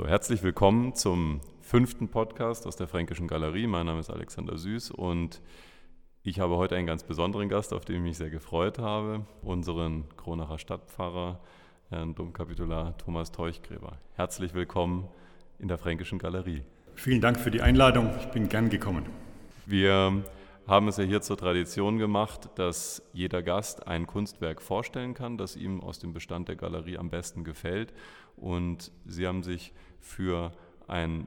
So, herzlich willkommen zum fünften Podcast aus der Fränkischen Galerie. Mein Name ist Alexander Süß und ich habe heute einen ganz besonderen Gast, auf den ich mich sehr gefreut habe, unseren Kronacher Stadtpfarrer, Herrn Domkapitular Thomas Teuchgräber. Herzlich willkommen in der Fränkischen Galerie. Vielen Dank für die Einladung. Ich bin gern gekommen. Wir haben es ja hier zur Tradition gemacht, dass jeder Gast ein Kunstwerk vorstellen kann, das ihm aus dem Bestand der Galerie am besten gefällt. Und Sie haben sich für ein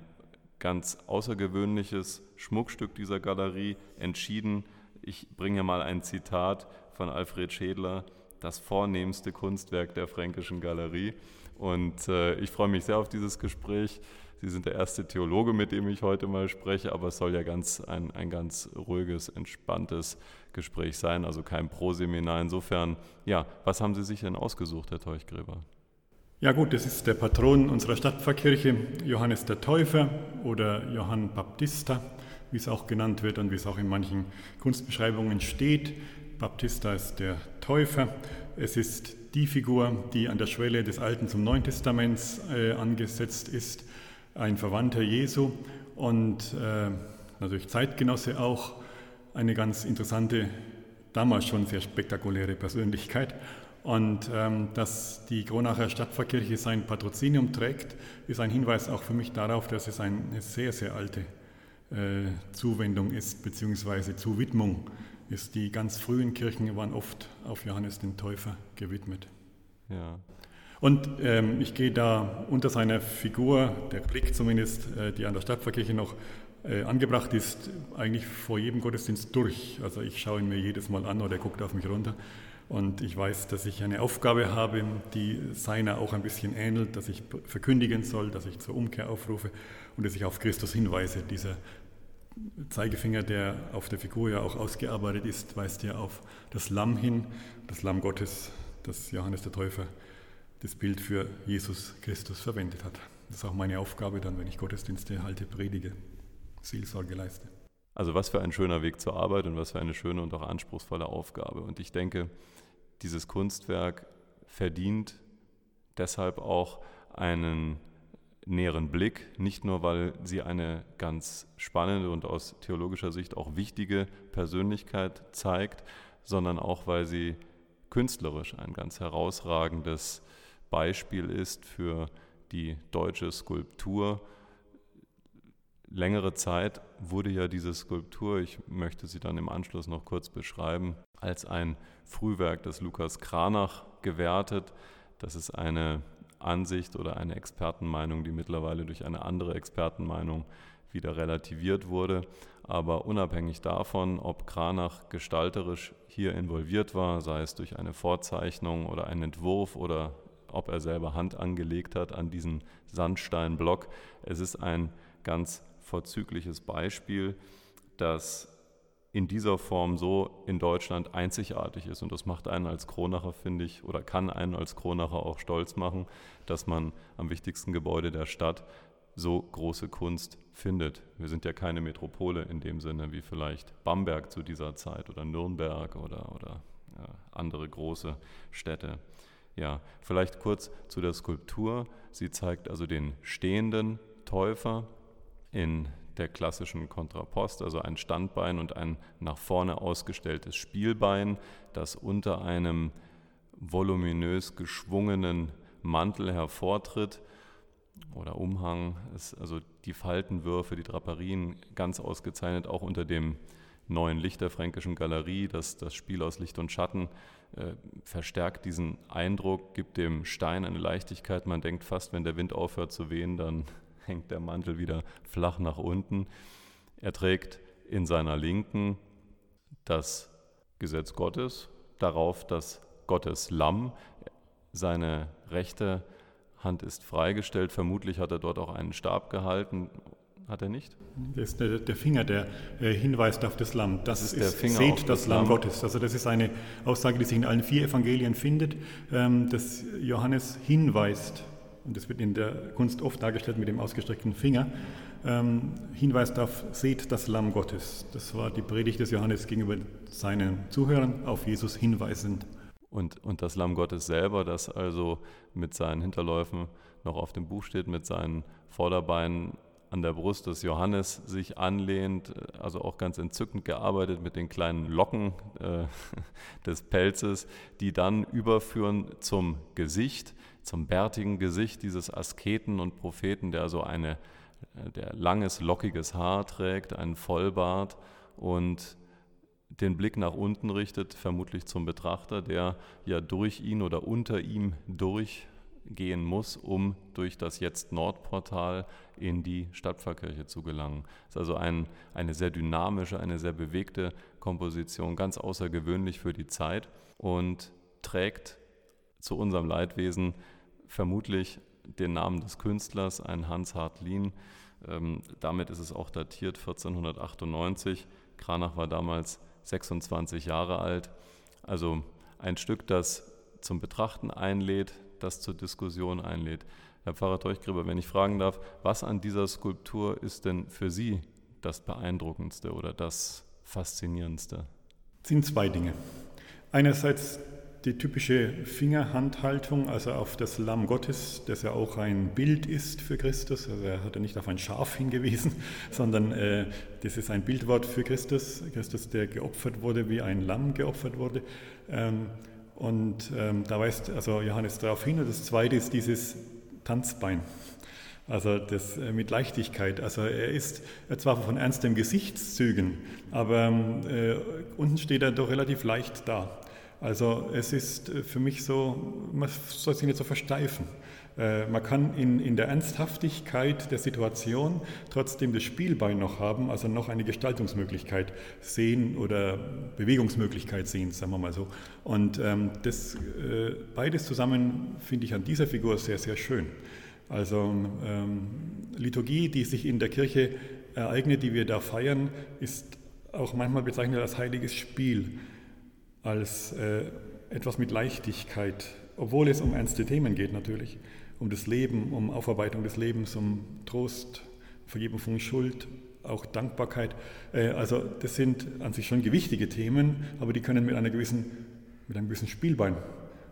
ganz außergewöhnliches Schmuckstück dieser Galerie entschieden. Ich bringe mal ein Zitat von Alfred Schädler, das vornehmste Kunstwerk der Fränkischen Galerie. Und äh, ich freue mich sehr auf dieses Gespräch. Sie sind der erste Theologe, mit dem ich heute mal spreche, aber es soll ja ganz ein, ein ganz ruhiges, entspanntes Gespräch sein, also kein Proseminar. Insofern, ja, was haben Sie sich denn ausgesucht, Herr Teuchgräber? Ja gut, das ist der Patron unserer Stadtpfarrkirche, Johannes der Täufer oder Johann Baptista, wie es auch genannt wird und wie es auch in manchen Kunstbeschreibungen steht. Baptista ist der Täufer. Es ist die Figur, die an der Schwelle des Alten zum Neuen Testaments äh, angesetzt ist, ein Verwandter Jesu und äh, natürlich Zeitgenosse auch, eine ganz interessante, damals schon sehr spektakuläre Persönlichkeit. Und ähm, dass die Gronacher Stadtpfarrkirche sein Patrozinium trägt, ist ein Hinweis auch für mich darauf, dass es eine sehr, sehr alte äh, Zuwendung ist, beziehungsweise Zuwidmung ist. Die ganz frühen Kirchen waren oft auf Johannes den Täufer gewidmet. Ja. Und ähm, ich gehe da unter seiner Figur, der Blick zumindest, äh, die an der Stadtpfarrkirche noch äh, angebracht ist, eigentlich vor jedem Gottesdienst durch. Also ich schaue ihn mir jedes Mal an oder er guckt auf mich runter. Und ich weiß, dass ich eine Aufgabe habe, die seiner auch ein bisschen ähnelt, dass ich verkündigen soll, dass ich zur Umkehr aufrufe und dass ich auf Christus hinweise. Dieser Zeigefinger, der auf der Figur ja auch ausgearbeitet ist, weist ja auf das Lamm hin, das Lamm Gottes, das Johannes der Täufer das Bild für Jesus Christus verwendet hat. Das ist auch meine Aufgabe dann, wenn ich Gottesdienste halte, predige, Seelsorge leiste. Also was für ein schöner Weg zur Arbeit und was für eine schöne und auch anspruchsvolle Aufgabe. Und ich denke, dieses Kunstwerk verdient deshalb auch einen näheren Blick, nicht nur weil sie eine ganz spannende und aus theologischer Sicht auch wichtige Persönlichkeit zeigt, sondern auch weil sie künstlerisch ein ganz herausragendes Beispiel ist für die deutsche Skulptur längere Zeit wurde ja diese Skulptur, ich möchte sie dann im Anschluss noch kurz beschreiben, als ein Frühwerk des Lukas Kranach gewertet. Das ist eine Ansicht oder eine Expertenmeinung, die mittlerweile durch eine andere Expertenmeinung wieder relativiert wurde. Aber unabhängig davon, ob Kranach gestalterisch hier involviert war, sei es durch eine Vorzeichnung oder einen Entwurf oder ob er selber Hand angelegt hat an diesen Sandsteinblock, es ist ein ganz vorzügliches Beispiel, das in dieser Form so in Deutschland einzigartig ist. Und das macht einen als Kronacher, finde ich, oder kann einen als Kronacher auch stolz machen, dass man am wichtigsten Gebäude der Stadt so große Kunst findet. Wir sind ja keine Metropole in dem Sinne wie vielleicht Bamberg zu dieser Zeit oder Nürnberg oder, oder ja, andere große Städte. Ja, vielleicht kurz zu der Skulptur. Sie zeigt also den stehenden Täufer, in der klassischen Kontrapost, also ein Standbein und ein nach vorne ausgestelltes Spielbein, das unter einem voluminös geschwungenen Mantel hervortritt oder Umhang, also die Faltenwürfe, die Draperien ganz ausgezeichnet, auch unter dem neuen Licht der Fränkischen Galerie, das, das Spiel aus Licht und Schatten äh, verstärkt diesen Eindruck, gibt dem Stein eine Leichtigkeit. Man denkt fast, wenn der Wind aufhört zu wehen, dann hängt der Mantel wieder flach nach unten. Er trägt in seiner Linken das Gesetz Gottes, darauf das Gottes Lamm. Seine rechte Hand ist freigestellt. Vermutlich hat er dort auch einen Stab gehalten. Hat er nicht? Das ist der, der Finger, der äh, hinweist auf das Lamm. Das, das ist, der Finger seht das, das Lamm, Gottes. Also das ist eine Aussage, die sich in allen vier Evangelien findet, ähm, dass Johannes hinweist und das wird in der Kunst oft dargestellt mit dem ausgestreckten Finger, ähm, hinweist auf, seht das Lamm Gottes. Das war die Predigt des Johannes gegenüber seinen Zuhörern, auf Jesus hinweisend. Und, und das Lamm Gottes selber, das also mit seinen Hinterläufen noch auf dem Buch steht, mit seinen Vorderbein an der Brust des Johannes sich anlehnt, also auch ganz entzückend gearbeitet mit den kleinen Locken äh, des Pelzes, die dann überführen zum Gesicht, zum bärtigen Gesicht dieses Asketen und Propheten, der so eine, äh, der langes, lockiges Haar trägt, einen Vollbart und den Blick nach unten richtet, vermutlich zum Betrachter, der ja durch ihn oder unter ihm durch gehen muss, um durch das jetzt Nordportal in die Stadtpfarrkirche zu gelangen. Es ist also ein, eine sehr dynamische, eine sehr bewegte Komposition, ganz außergewöhnlich für die Zeit und trägt zu unserem Leidwesen vermutlich den Namen des Künstlers, ein Hans Hartlin. Ähm, damit ist es auch datiert 1498. Kranach war damals 26 Jahre alt. Also ein Stück, das zum Betrachten einlädt, das zur Diskussion einlädt. Herr Pfarrer Teuchgräber, wenn ich fragen darf, was an dieser Skulptur ist denn für Sie das Beeindruckendste oder das Faszinierendste? Es sind zwei Dinge. Einerseits die typische Fingerhandhaltung, also auf das Lamm Gottes, das ja auch ein Bild ist für Christus. Also er hat ja nicht auf ein Schaf hingewiesen, sondern äh, das ist ein Bildwort für Christus. Christus, der geopfert wurde, wie ein Lamm geopfert wurde. Ähm, und ähm, da weist also Johannes darauf hin. Und das zweite ist dieses Tanzbein. Also das äh, mit Leichtigkeit. Also er ist zwar von ernstem Gesichtszügen, aber äh, unten steht er doch relativ leicht da. Also es ist äh, für mich so, man soll sich nicht so versteifen. Äh, man kann in, in der Ernsthaftigkeit der Situation trotzdem das Spielbein noch haben, also noch eine Gestaltungsmöglichkeit sehen oder Bewegungsmöglichkeit sehen, sagen wir mal so. Und ähm, das äh, beides zusammen finde ich an dieser Figur sehr, sehr schön. Also ähm, Liturgie, die sich in der Kirche ereignet, die wir da feiern, ist auch manchmal bezeichnet als heiliges Spiel, als äh, etwas mit Leichtigkeit, obwohl es um ernste Themen geht natürlich um das Leben, um Aufarbeitung des Lebens, um Trost, Vergebung von Schuld, auch Dankbarkeit. Äh, also das sind an sich schon gewichtige Themen, aber die können mit einer gewissen, mit einem gewissen Spielbein,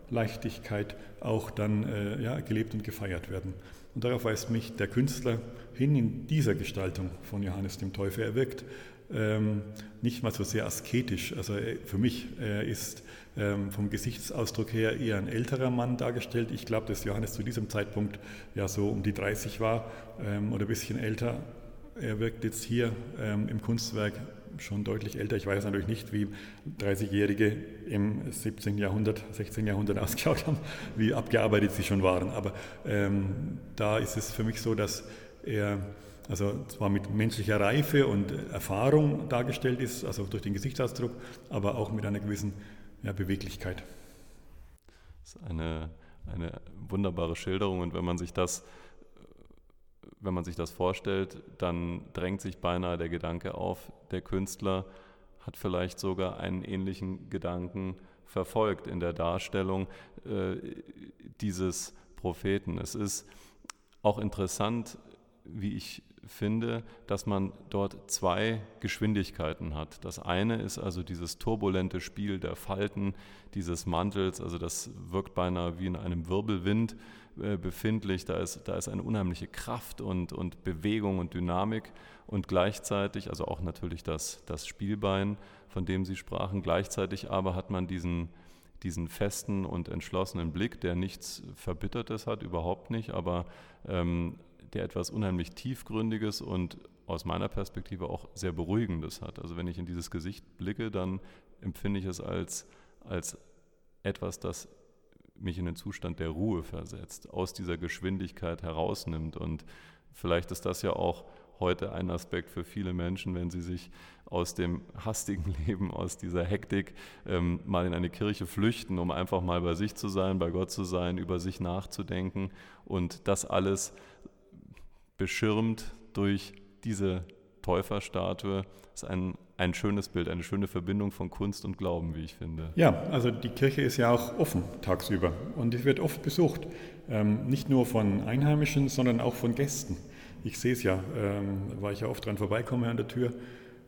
Leichtigkeit auch dann äh, ja, gelebt und gefeiert werden. Und darauf weist mich der Künstler hin in dieser Gestaltung von Johannes dem Täufer. Er wirkt ähm, nicht mal so sehr asketisch. Also äh, für mich äh, ist ähm, vom Gesichtsausdruck her eher ein älterer Mann dargestellt. Ich glaube, dass Johannes zu diesem Zeitpunkt ja so um die 30 war ähm, oder ein bisschen älter. Er wirkt jetzt hier ähm, im Kunstwerk schon deutlich älter. Ich weiß natürlich nicht, wie 30-Jährige im 17. Jahrhundert, 16. Jahrhundert ausgeschaut haben, wie abgearbeitet sie schon waren. Aber ähm, da ist es für mich so, dass er also zwar mit menschlicher Reife und Erfahrung dargestellt ist, also durch den Gesichtsausdruck, aber auch mit einer gewissen ja, Beweglichkeit. Das ist eine, eine wunderbare Schilderung und wenn man sich das wenn man sich das vorstellt, dann drängt sich beinahe der Gedanke auf, der Künstler hat vielleicht sogar einen ähnlichen Gedanken verfolgt in der Darstellung äh, dieses Propheten. Es ist auch interessant, wie ich finde, dass man dort zwei Geschwindigkeiten hat. Das eine ist also dieses turbulente Spiel der Falten dieses Mantels, also das wirkt beinahe wie in einem Wirbelwind äh, befindlich. Da ist, da ist eine unheimliche Kraft und, und Bewegung und Dynamik und gleichzeitig, also auch natürlich das, das Spielbein, von dem Sie sprachen, gleichzeitig aber hat man diesen, diesen festen und entschlossenen Blick, der nichts Verbittertes hat, überhaupt nicht, aber ähm, der etwas unheimlich Tiefgründiges und aus meiner Perspektive auch sehr Beruhigendes hat. Also wenn ich in dieses Gesicht blicke, dann empfinde ich es als, als etwas, das mich in den Zustand der Ruhe versetzt, aus dieser Geschwindigkeit herausnimmt. Und vielleicht ist das ja auch heute ein Aspekt für viele Menschen, wenn sie sich aus dem hastigen Leben, aus dieser Hektik ähm, mal in eine Kirche flüchten, um einfach mal bei sich zu sein, bei Gott zu sein, über sich nachzudenken und das alles beschirmt durch diese Täuferstatue. Das ist ein, ein schönes Bild, eine schöne Verbindung von Kunst und Glauben, wie ich finde. Ja, also die Kirche ist ja auch offen tagsüber und die wird oft besucht. Ähm, nicht nur von Einheimischen, sondern auch von Gästen. Ich sehe es ja, ähm, weil ich ja oft dran vorbeikomme an der Tür.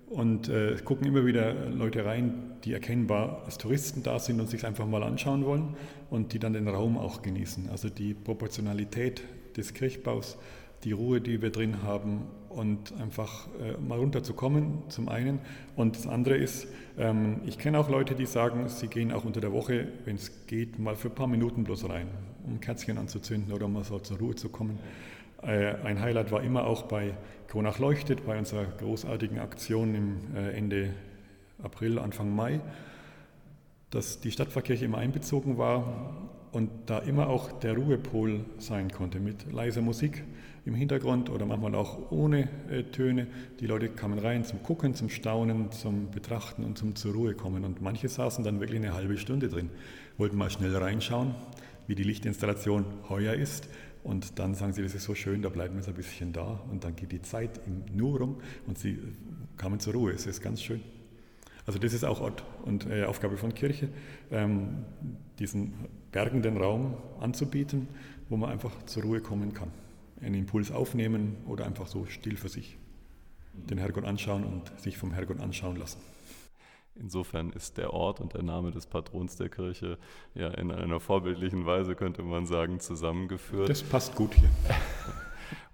Und äh, gucken immer wieder Leute rein, die erkennbar als Touristen da sind und sich einfach mal anschauen wollen und die dann den Raum auch genießen. Also die Proportionalität des Kirchbaus die Ruhe, die wir drin haben und einfach äh, mal runterzukommen, zum einen. Und das andere ist, ähm, ich kenne auch Leute, die sagen, sie gehen auch unter der Woche, wenn es geht, mal für ein paar Minuten bloß rein, um Kerzchen anzuzünden oder um mal so zur Ruhe zu kommen. Äh, ein Highlight war immer auch bei Kronach leuchtet, bei unserer großartigen Aktion im äh, Ende April, Anfang Mai, dass die Stadtpfarrkirche immer einbezogen war und da immer auch der Ruhepol sein konnte mit leiser Musik im Hintergrund oder manchmal auch ohne äh, Töne. Die Leute kamen rein zum Gucken, zum Staunen, zum Betrachten und zum zur Ruhe kommen. Und manche saßen dann wirklich eine halbe Stunde drin, wollten mal schnell reinschauen, wie die Lichtinstallation heuer ist. Und dann sagen sie, das ist so schön, da bleiben wir jetzt ein bisschen da. Und dann geht die Zeit nur rum und sie kamen zur Ruhe. Es ist ganz schön. Also das ist auch Ort und äh, Aufgabe von Kirche, ähm, diesen bergenden Raum anzubieten, wo man einfach zur Ruhe kommen kann einen Impuls aufnehmen oder einfach so still für sich den Herrgott anschauen und sich vom Herrgott anschauen lassen. Insofern ist der Ort und der Name des Patrons der Kirche ja in einer vorbildlichen Weise, könnte man sagen, zusammengeführt. Das passt gut hier.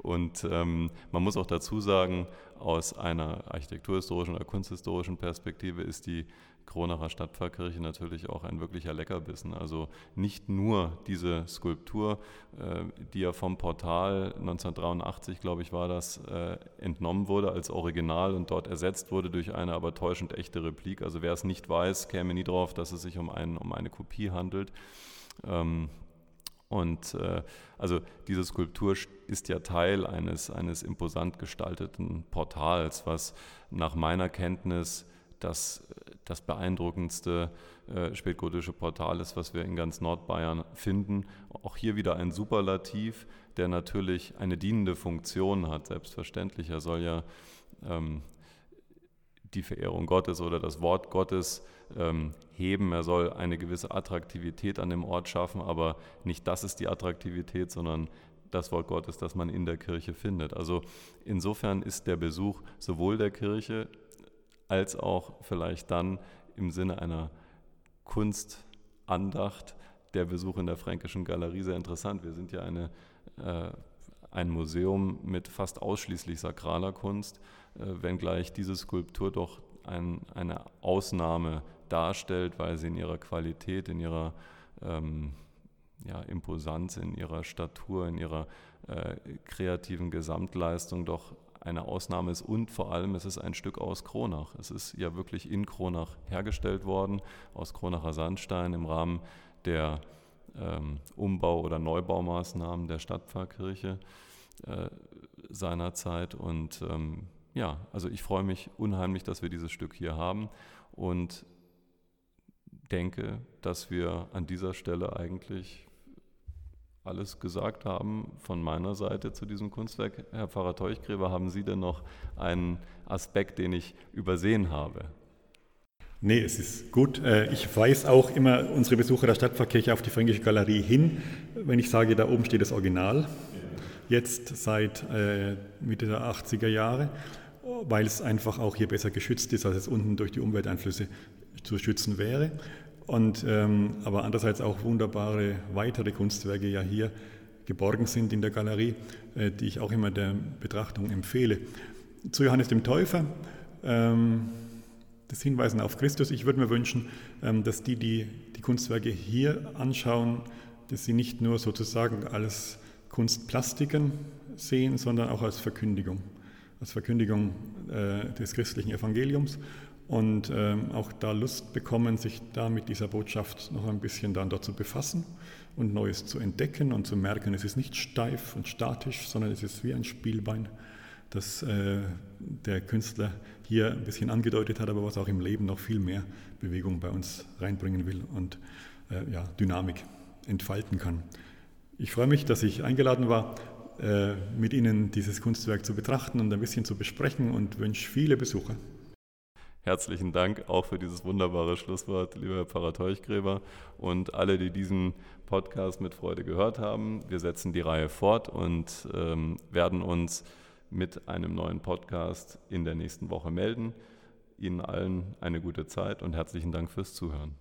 Und ähm, man muss auch dazu sagen, aus einer architekturhistorischen oder kunsthistorischen Perspektive ist die Kronacher Stadtpfarrkirche natürlich auch ein wirklicher Leckerbissen. Also nicht nur diese Skulptur, äh, die ja vom Portal 1983, glaube ich, war das, äh, entnommen wurde als Original und dort ersetzt wurde durch eine aber täuschend echte Replik. Also wer es nicht weiß, käme nie drauf, dass es sich um, ein, um eine Kopie handelt. Ähm, und äh, also diese Skulptur ist ja Teil eines, eines imposant gestalteten Portals, was nach meiner Kenntnis das, das beeindruckendste äh, spätgotische Portal ist, was wir in ganz Nordbayern finden. Auch hier wieder ein Superlativ, der natürlich eine dienende Funktion hat, selbstverständlich. Er soll ja ähm, die Verehrung Gottes oder das Wort Gottes ähm, heben. Er soll eine gewisse Attraktivität an dem Ort schaffen, aber nicht das ist die Attraktivität, sondern das Wort Gottes, das man in der Kirche findet. Also insofern ist der Besuch sowohl der Kirche als auch vielleicht dann im Sinne einer Kunstandacht der Besuch in der Fränkischen Galerie sehr interessant. Wir sind ja eine, äh, ein Museum mit fast ausschließlich sakraler Kunst, äh, wenngleich diese Skulptur doch ein, eine Ausnahme darstellt, weil sie in ihrer Qualität, in ihrer ähm, ja, Imposanz, in ihrer Statur, in ihrer äh, kreativen Gesamtleistung doch eine Ausnahme ist und vor allem es ist ein Stück aus Kronach. Es ist ja wirklich in Kronach hergestellt worden, aus Kronacher Sandstein im Rahmen der ähm, Umbau- oder Neubaumaßnahmen der Stadtpfarrkirche äh, seinerzeit. Und ähm, ja, also ich freue mich unheimlich, dass wir dieses Stück hier haben und denke, dass wir an dieser Stelle eigentlich alles gesagt haben von meiner Seite zu diesem Kunstwerk. Herr Pfarrer Teuchgräber, haben Sie denn noch einen Aspekt, den ich übersehen habe? Nee, es ist gut. Äh, ich weise auch immer unsere Besucher der Stadtpfarrkirche auf die Fränkische Galerie hin, wenn ich sage, da oben steht das Original. Jetzt seit äh, Mitte der 80er Jahre, weil es einfach auch hier besser geschützt ist, als es unten durch die Umwelteinflüsse zu schützen wäre. Und, ähm, aber andererseits auch wunderbare weitere Kunstwerke ja hier geborgen sind in der Galerie, äh, die ich auch immer der Betrachtung empfehle. Zu Johannes dem Täufer, ähm, das Hinweisen auf Christus. Ich würde mir wünschen, ähm, dass die, die die Kunstwerke hier anschauen, dass sie nicht nur sozusagen als Kunstplastiken sehen, sondern auch als Verkündigung, als Verkündigung äh, des christlichen Evangeliums und ähm, auch da Lust bekommen, sich da mit dieser Botschaft noch ein bisschen dann dort zu befassen und Neues zu entdecken und zu merken, es ist nicht steif und statisch, sondern es ist wie ein Spielbein, das äh, der Künstler hier ein bisschen angedeutet hat, aber was auch im Leben noch viel mehr Bewegung bei uns reinbringen will und äh, ja, Dynamik entfalten kann. Ich freue mich, dass ich eingeladen war, äh, mit Ihnen dieses Kunstwerk zu betrachten und ein bisschen zu besprechen und wünsche viele Besucher. Herzlichen Dank auch für dieses wunderbare Schlusswort, lieber Herr Pfarrer Teuchgräber und alle, die diesen Podcast mit Freude gehört haben. Wir setzen die Reihe fort und ähm, werden uns mit einem neuen Podcast in der nächsten Woche melden. Ihnen allen eine gute Zeit und herzlichen Dank fürs Zuhören.